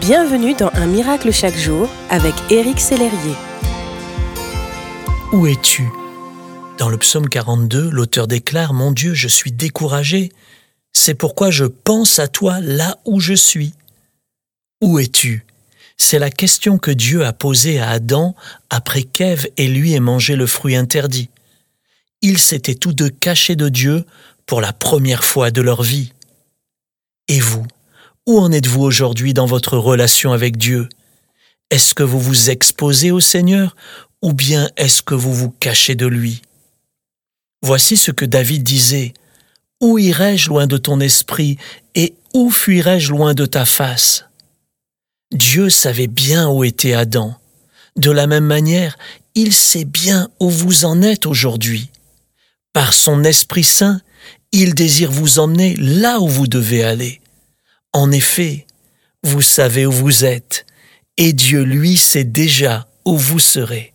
Bienvenue dans Un miracle chaque jour avec Éric Sellerier. Où es-tu? Dans le psaume 42, l'auteur déclare Mon Dieu, je suis découragé. C'est pourquoi je pense à toi là où je suis. Où es-tu? C'est la question que Dieu a posée à Adam après qu'Ève et lui aient mangé le fruit interdit. Ils s'étaient tous deux cachés de Dieu pour la première fois de leur vie. Et vous? Où en êtes-vous aujourd'hui dans votre relation avec Dieu? Est-ce que vous vous exposez au Seigneur ou bien est-ce que vous vous cachez de lui? Voici ce que David disait. Où irai-je loin de ton esprit et où fuirai-je loin de ta face? Dieu savait bien où était Adam. De la même manière, il sait bien où vous en êtes aujourd'hui. Par son Esprit Saint, il désire vous emmener là où vous devez aller. En effet, vous savez où vous êtes, et Dieu, lui, sait déjà où vous serez.